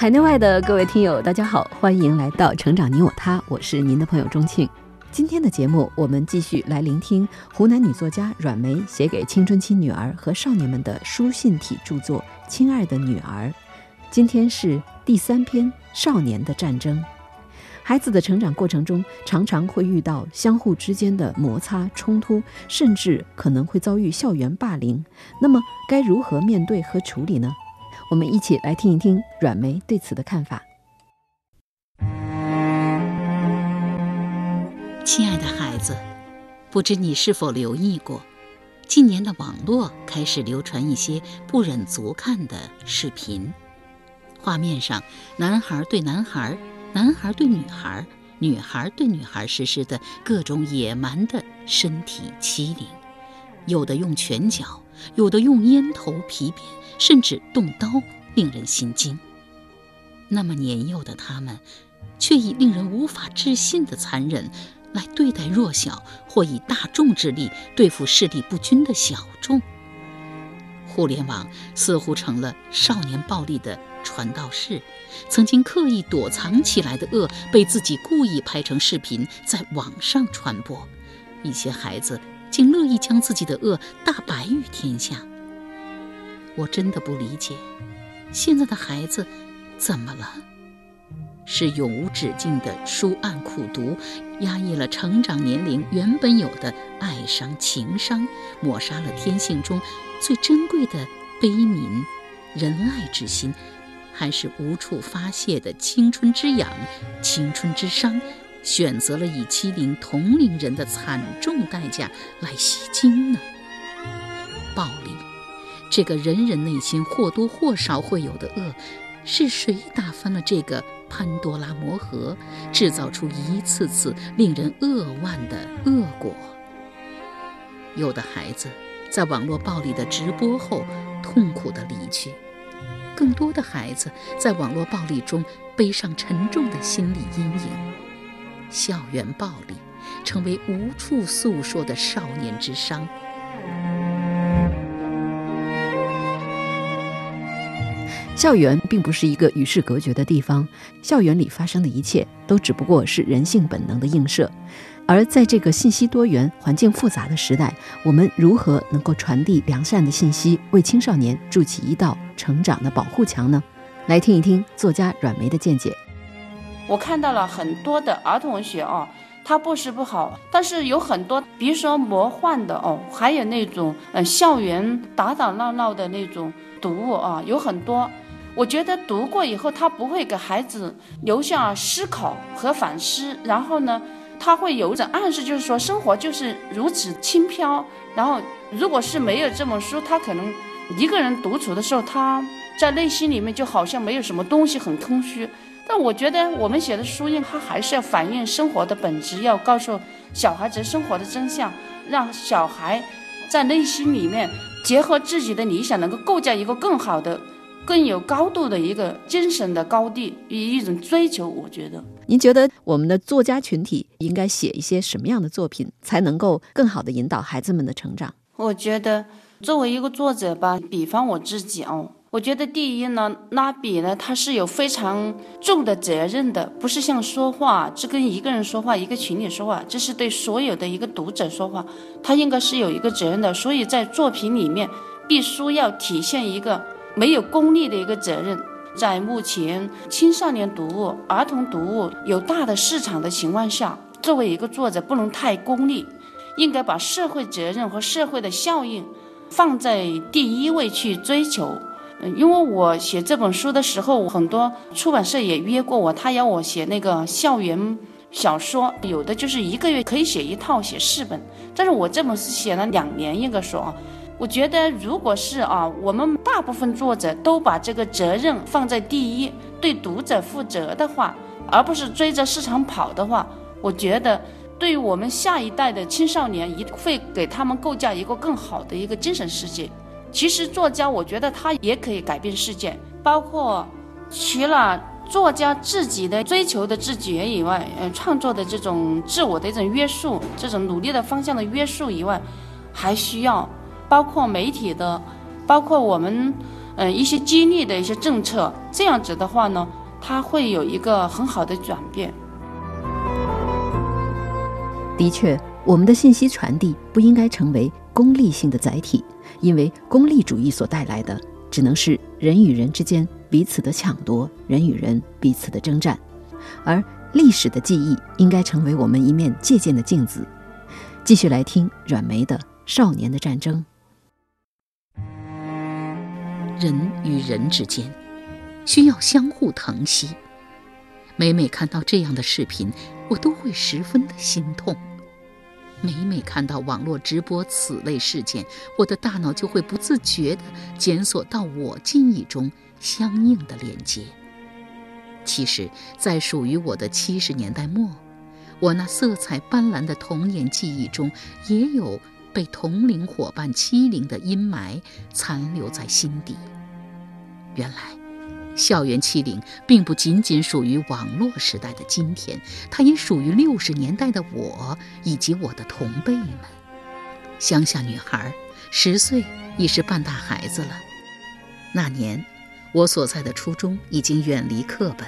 海内外的各位听友，大家好，欢迎来到《成长你我他》，我是您的朋友钟庆。今天的节目，我们继续来聆听湖南女作家阮梅写给青春期女儿和少年们的书信体著作《亲爱的女儿》。今天是第三篇《少年的战争》。孩子的成长过程中，常常会遇到相互之间的摩擦冲突，甚至可能会遭遇校园霸凌。那么，该如何面对和处理呢？我们一起来听一听阮梅对此的看法。亲爱的孩子，不知你是否留意过，近年的网络开始流传一些不忍足看的视频。画面上，男孩对男孩、男孩对女孩、女孩对女孩实施的各种野蛮的身体欺凌，有的用拳脚，有的用烟头、皮鞭。甚至动刀，令人心惊。那么年幼的他们，却以令人无法置信的残忍来对待弱小，或以大众之力对付势力不均的小众。互联网似乎成了少年暴力的传道士，曾经刻意躲藏起来的恶，被自己故意拍成视频在网上传播。一些孩子竟乐意将自己的恶大白于天下。我真的不理解，现在的孩子怎么了？是永无止境的书案苦读，压抑了成长年龄原本有的爱伤情伤，抹杀了天性中最珍贵的悲悯、仁爱之心，还是无处发泄的青春之痒、青春之伤，选择了以欺凌同龄人的惨重代价来吸金呢？暴力。这个人人内心或多或少会有的恶，是谁打翻了这个潘多拉魔盒，制造出一次次令人扼腕的恶果？有的孩子在网络暴力的直播后痛苦的离去，更多的孩子在网络暴力中背上沉重的心理阴影。校园暴力成为无处诉说的少年之伤。校园并不是一个与世隔绝的地方，校园里发生的一切都只不过是人性本能的映射。而在这个信息多元、环境复杂的时代，我们如何能够传递良善的信息，为青少年筑起一道成长的保护墙呢？来听一听作家阮梅的见解。我看到了很多的儿童文学哦，它不是不好，但是有很多，比如说魔幻的哦，还有那种嗯校园打打闹闹的那种读物啊，有很多。我觉得读过以后，他不会给孩子留下思考和反思，然后呢，他会有一种暗示，就是说生活就是如此轻飘。然后，如果是没有这本书，他可能一个人独处的时候，他在内心里面就好像没有什么东西，很空虚。但我觉得我们写的书印，它还是要反映生活的本质，要告诉小孩子生活的真相，让小孩在内心里面结合自己的理想，能够构建一个更好的。更有高度的一个精神的高地与一种追求，我觉得。您觉得我们的作家群体应该写一些什么样的作品，才能够更好的引导孩子们的成长？我觉得，作为一个作者吧，比方我自己哦，我觉得第一呢，拉比呢，他是有非常重的责任的，不是像说话，只跟一个人说话，一个群里说话，这是对所有的一个读者说话，他应该是有一个责任的。所以在作品里面，必须要体现一个。没有功利的一个责任，在目前青少年读物、儿童读物有大的市场的情况下，作为一个作者不能太功利，应该把社会责任和社会的效应放在第一位去追求。因为我写这本书的时候，很多出版社也约过我，他要我写那个校园小说，有的就是一个月可以写一套，写四本，但是我这本是写了两年，应该说啊。我觉得，如果是啊，我们大部分作者都把这个责任放在第一，对读者负责的话，而不是追着市场跑的话，我觉得，对于我们下一代的青少年，一定会给他们构架一个更好的一个精神世界。其实，作家我觉得他也可以改变世界，包括除了作家自己的追求的自觉以外，呃，创作的这种自我的一种约束，这种努力的方向的约束以外，还需要。包括媒体的，包括我们，嗯，一些激励的一些政策，这样子的话呢，它会有一个很好的转变。的确，我们的信息传递不应该成为功利性的载体，因为功利主义所带来的只能是人与人之间彼此的抢夺，人与人彼此的征战，而历史的记忆应该成为我们一面借鉴的镜子。继续来听阮梅的《少年的战争》。人与人之间需要相互疼惜。每每看到这样的视频，我都会十分的心痛。每每看到网络直播此类事件，我的大脑就会不自觉地检索到我记忆中相应的链接。其实，在属于我的七十年代末，我那色彩斑斓的童年记忆中，也有。被同龄伙伴欺凌的阴霾残留在心底。原来，校园欺凌并不仅仅属于网络时代的今天，它也属于六十年代的我以及我的同辈们。乡下女孩，十岁已是半大孩子了。那年，我所在的初中已经远离课本，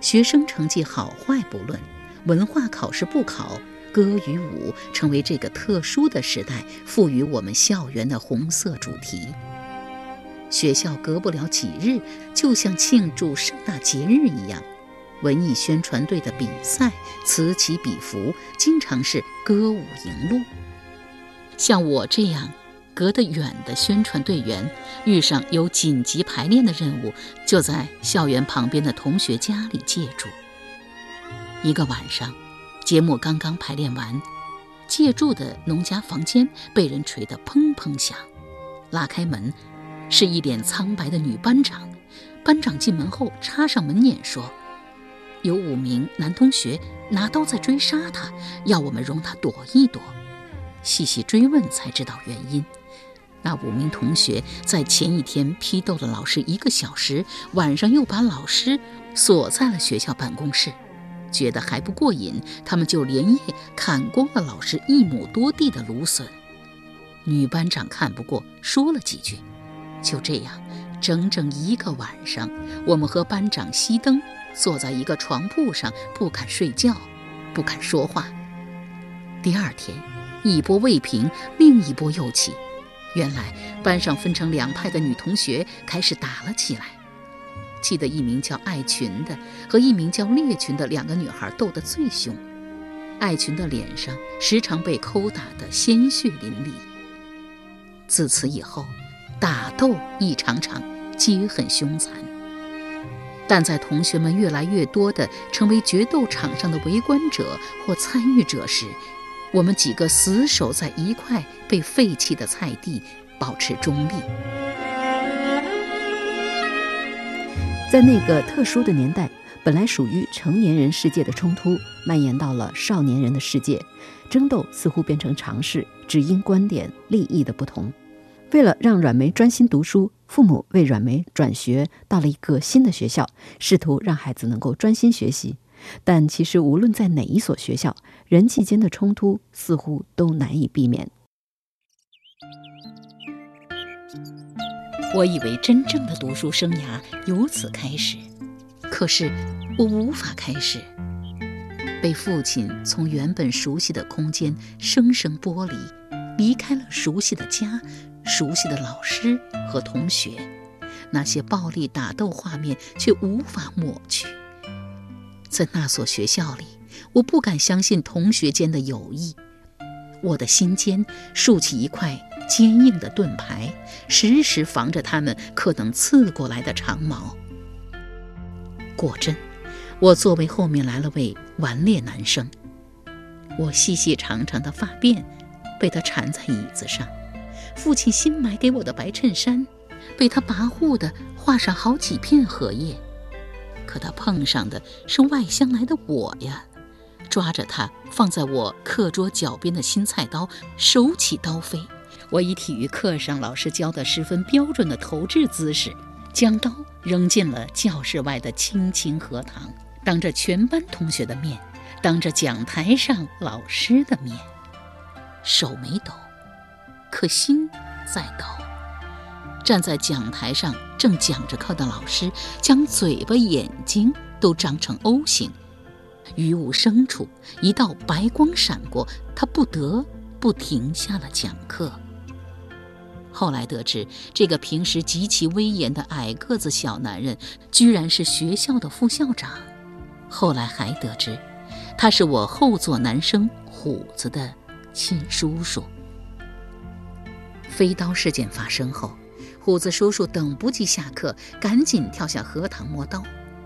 学生成绩好坏不论，文化考试不考。歌与舞成为这个特殊的时代赋予我们校园的红色主题。学校隔不了几日，就像庆祝盛大节日一样，文艺宣传队的比赛此起彼伏，经常是歌舞迎路。像我这样隔得远的宣传队员，遇上有紧急排练的任务，就在校园旁边的同学家里借住。一个晚上。节目刚刚排练完，借住的农家房间被人锤得砰砰响。拉开门，是一脸苍白的女班长。班长进门后插上门撵说：“有五名男同学拿刀在追杀他，要我们容他躲一躲。”细细追问才知道原因，那五名同学在前一天批斗了老师一个小时，晚上又把老师锁在了学校办公室。觉得还不过瘾，他们就连夜砍光了老师一亩多地的芦笋。女班长看不过，说了几句。就这样，整整一个晚上，我们和班长熄灯，坐在一个床铺上，不敢睡觉，不敢说话。第二天，一波未平，另一波又起。原来班上分成两派的女同学开始打了起来。记得一名叫爱群的和一名叫烈群的两个女孩斗得最凶，爱群的脸上时常被抠打得鲜血淋漓。自此以后，打斗一场场，皆很凶残。但在同学们越来越多的成为决斗场上的围观者或参与者时，我们几个死守在一块被废弃的菜地，保持中立。在那个特殊的年代，本来属于成年人世界的冲突蔓延到了少年人的世界，争斗似乎变成常事，只因观点、利益的不同。为了让阮梅专心读书，父母为阮梅转学到了一个新的学校，试图让孩子能够专心学习。但其实，无论在哪一所学校，人际间的冲突似乎都难以避免。我以为真正的读书生涯由此开始，可是我无法开始。被父亲从原本熟悉的空间生生剥离，离开了熟悉的家、熟悉的老师和同学，那些暴力打斗画面却无法抹去。在那所学校里，我不敢相信同学间的友谊，我的心间竖起一块。坚硬的盾牌，时时防着他们可能刺过来的长矛。果真，我座位后面来了位顽劣男生，我细细长长的发辫被他缠在椅子上，父亲新买给我的白衬衫，被他跋扈地画上好几片荷叶。可他碰上的是外乡来的我呀，抓着他放在我课桌脚边的新菜刀，手起刀飞。我以体育课上老师教的十分标准的投掷姿势，将刀扔进了教室外的青青荷塘，当着全班同学的面，当着讲台上老师的面，手没抖，可心在抖。站在讲台上正讲着课的老师，将嘴巴、眼睛都张成 O 型，于无声处，一道白光闪过，他不得不停下了讲课。后来得知，这个平时极其威严的矮个子小男人，居然是学校的副校长。后来还得知，他是我后座男生虎子的亲叔叔。飞刀事件发生后，虎子叔叔等不及下课，赶紧跳下荷塘摸刀，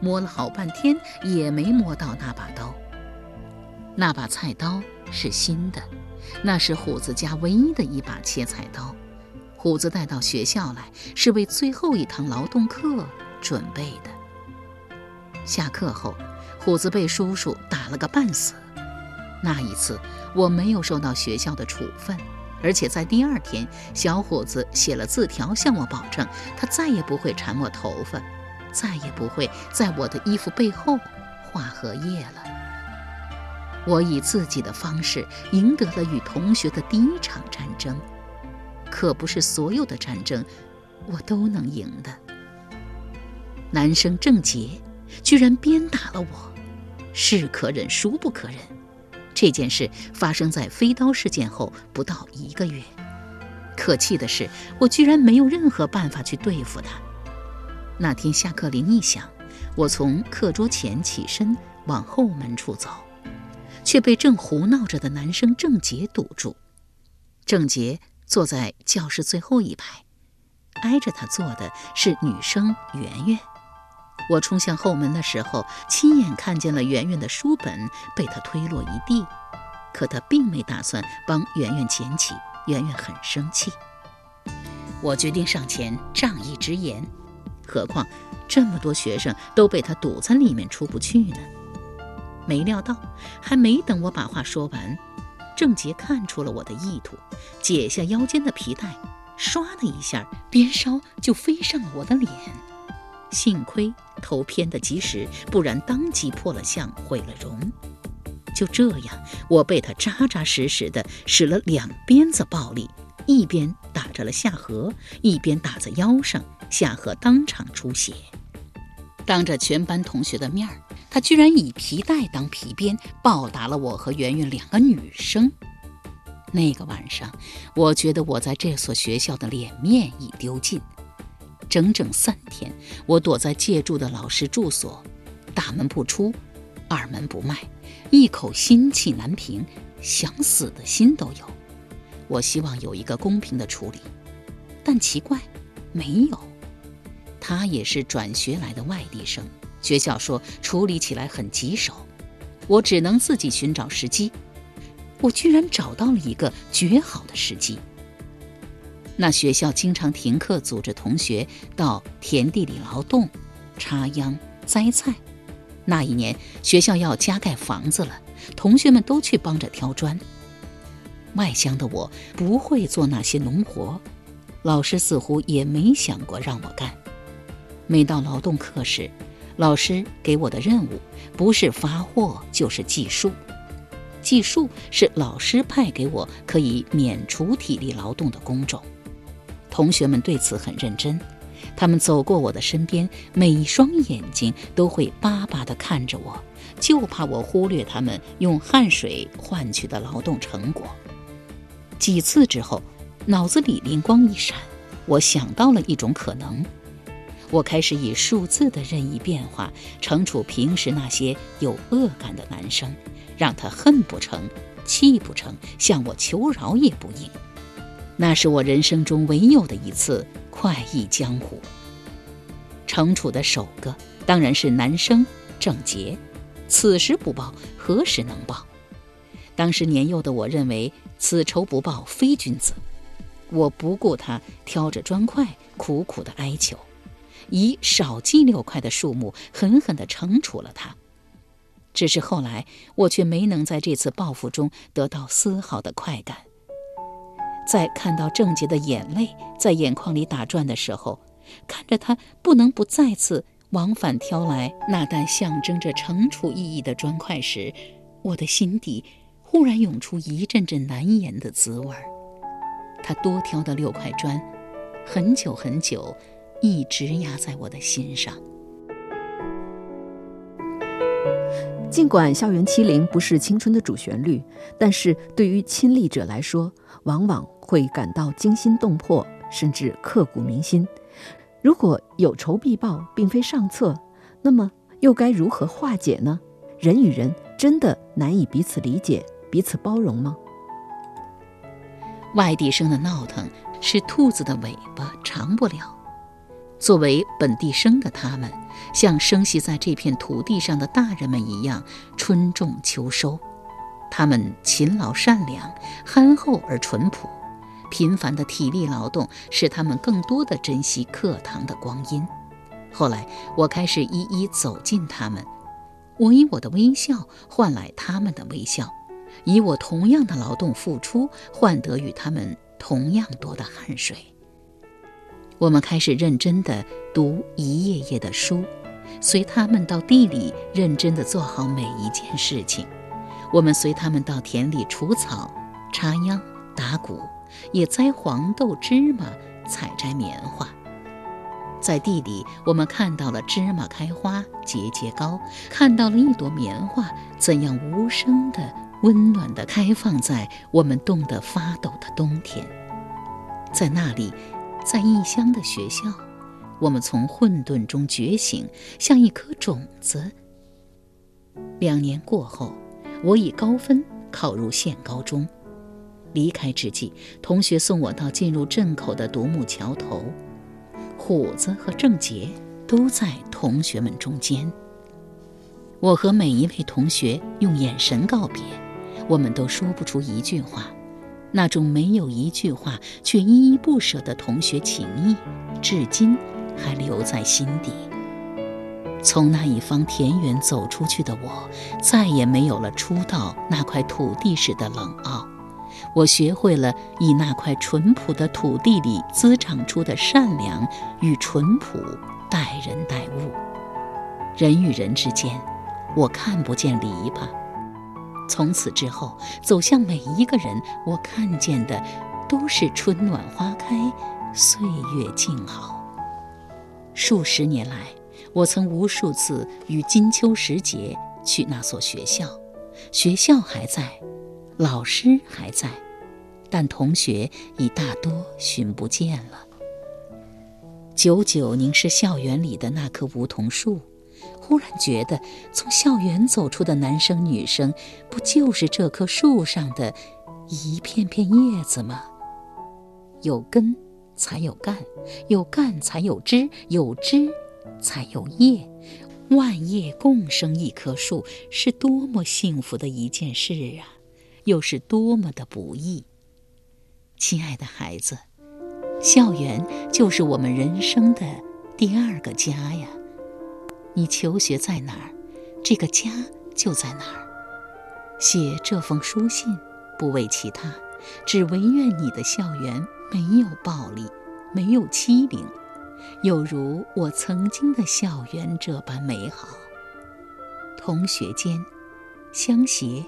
摸了好半天也没摸到那把刀。那把菜刀是新的，那是虎子家唯一的一把切菜刀。虎子带到学校来，是为最后一堂劳动课准备的。下课后，虎子被叔叔打了个半死。那一次，我没有受到学校的处分，而且在第二天，小伙子写了字条向我保证，他再也不会缠我头发，再也不会在我的衣服背后画荷叶了。我以自己的方式赢得了与同学的第一场战争。可不是所有的战争，我都能赢的。男生郑杰居然鞭打了我，是可忍孰不可忍。这件事发生在飞刀事件后不到一个月。可气的是，我居然没有任何办法去对付他。那天下课铃一响，我从课桌前起身往后门处走，却被正胡闹着的男生郑杰堵住。郑杰。坐在教室最后一排，挨着他坐的是女生圆圆。我冲向后门的时候，亲眼看见了圆圆的书本被他推落一地，可他并没打算帮圆圆捡起。圆圆很生气。我决定上前仗义直言，何况这么多学生都被他堵在里面出不去呢。没料到，还没等我把话说完。郑杰看出了我的意图，解下腰间的皮带，唰的一下，鞭梢就飞上了我的脸。幸亏头偏得及时，不然当即破了相，毁了容。就这样，我被他扎扎实实的使了两鞭子暴力，一边打着了下颌，一边打在腰上，下颌当场出血。当着全班同学的面儿。他居然以皮带当皮鞭，暴打了我和圆圆两个女生。那个晚上，我觉得我在这所学校的脸面已丢尽。整整三天，我躲在借住的老师住所，大门不出，二门不迈，一口心气难平，想死的心都有。我希望有一个公平的处理，但奇怪，没有。他也是转学来的外地生。学校说处理起来很棘手，我只能自己寻找时机。我居然找到了一个绝好的时机。那学校经常停课，组织同学到田地里劳动、插秧、栽菜。那一年学校要加盖房子了，同学们都去帮着挑砖。外乡的我不会做那些农活，老师似乎也没想过让我干。每到劳动课时，老师给我的任务不是发货就是计数，计数是老师派给我可以免除体力劳动的工种。同学们对此很认真，他们走过我的身边，每一双眼睛都会巴巴地看着我，就怕我忽略他们用汗水换取的劳动成果。几次之后，脑子里灵光一闪，我想到了一种可能。我开始以数字的任意变化惩处平时那些有恶感的男生，让他恨不成、气不成，向我求饶也不应。那是我人生中唯有的一次快意江湖。惩处的首个当然是男生郑杰，此时不报，何时能报？当时年幼的我认为此仇不报非君子。我不顾他挑着砖块苦苦的哀求，以少计六块的数目狠狠地惩处了他。只是后来，我却没能在这次报复中得到丝毫的快感。在看到郑杰的眼泪在眼眶里打转的时候，看着他不能不再次往返挑来那袋象征着惩处意义的砖块时，我的心底忽然涌出一阵阵难言的滋味儿。他多挑的六块砖，很久很久，一直压在我的心上。尽管校园欺凌不是青春的主旋律，但是对于亲历者来说，往往会感到惊心动魄，甚至刻骨铭心。如果有仇必报并非上策，那么又该如何化解呢？人与人真的难以彼此理解、彼此包容吗？外地生的闹腾，是兔子的尾巴长不了。作为本地生的他们，像生息在这片土地上的大人们一样，春种秋收。他们勤劳善良、憨厚而淳朴，频繁的体力劳动使他们更多的珍惜课堂的光阴。后来，我开始一一走近他们，我以我的微笑换来他们的微笑，以我同样的劳动付出换得与他们同样多的汗水。我们开始认真地读一页页的书，随他们到地里认真地做好每一件事情。我们随他们到田里除草、插秧、打谷，也栽黄豆、芝麻、采摘棉花。在地里，我们看到了芝麻开花节节高，看到了一朵棉花怎样无声地、温暖地开放在我们冻得发抖的冬天。在那里。在异乡的学校，我们从混沌中觉醒，像一颗种子。两年过后，我以高分考入县高中。离开之际，同学送我到进入镇口的独木桥头，虎子和郑杰都在同学们中间。我和每一位同学用眼神告别，我们都说不出一句话。那种没有一句话却依依不舍的同学情谊，至今还留在心底。从那一方田园走出去的我，再也没有了初到那块土地时的冷傲。我学会了以那块淳朴的土地里滋长出的善良与淳朴待人待物。人与人之间，我看不见篱笆。从此之后，走向每一个人，我看见的都是春暖花开，岁月静好。数十年来，我曾无数次与金秋时节去那所学校，学校还在，老师还在，但同学已大多寻不见了。久久凝视校园里的那棵梧桐树。忽然觉得，从校园走出的男生女生，不就是这棵树上的一片片叶子吗？有根才有干，有干才有枝，有枝才有叶，万叶共生一棵树，是多么幸福的一件事啊！又是多么的不易。亲爱的孩子，校园就是我们人生的第二个家呀。你求学在哪儿，这个家就在哪儿。写这封书信，不为其他，只唯愿你的校园没有暴力，没有欺凌，有如我曾经的校园这般美好。同学间，相携、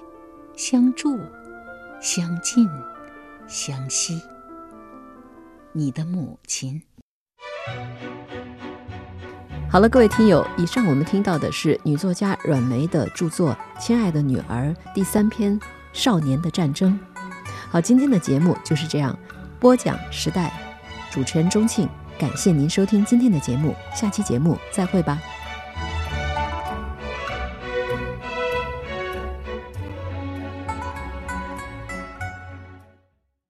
相助、相近、相惜。你的母亲。好了，各位听友，以上我们听到的是女作家阮梅的著作《亲爱的女儿》第三篇《少年的战争》。好，今天的节目就是这样，播讲时代，主持人钟庆，感谢您收听今天的节目，下期节目再会吧。